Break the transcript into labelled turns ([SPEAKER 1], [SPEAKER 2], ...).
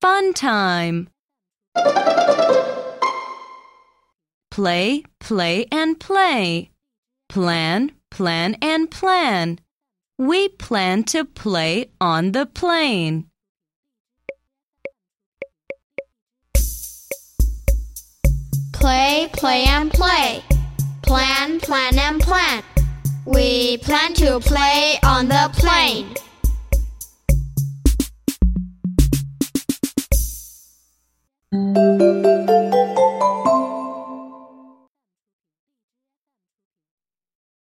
[SPEAKER 1] fun time. Play, play, and play. Plan, plan, and plan. We plan to play on the plane.
[SPEAKER 2] Play, play, and play. Plan, plan, and plan. We plan to play on the plane.
[SPEAKER 3] You.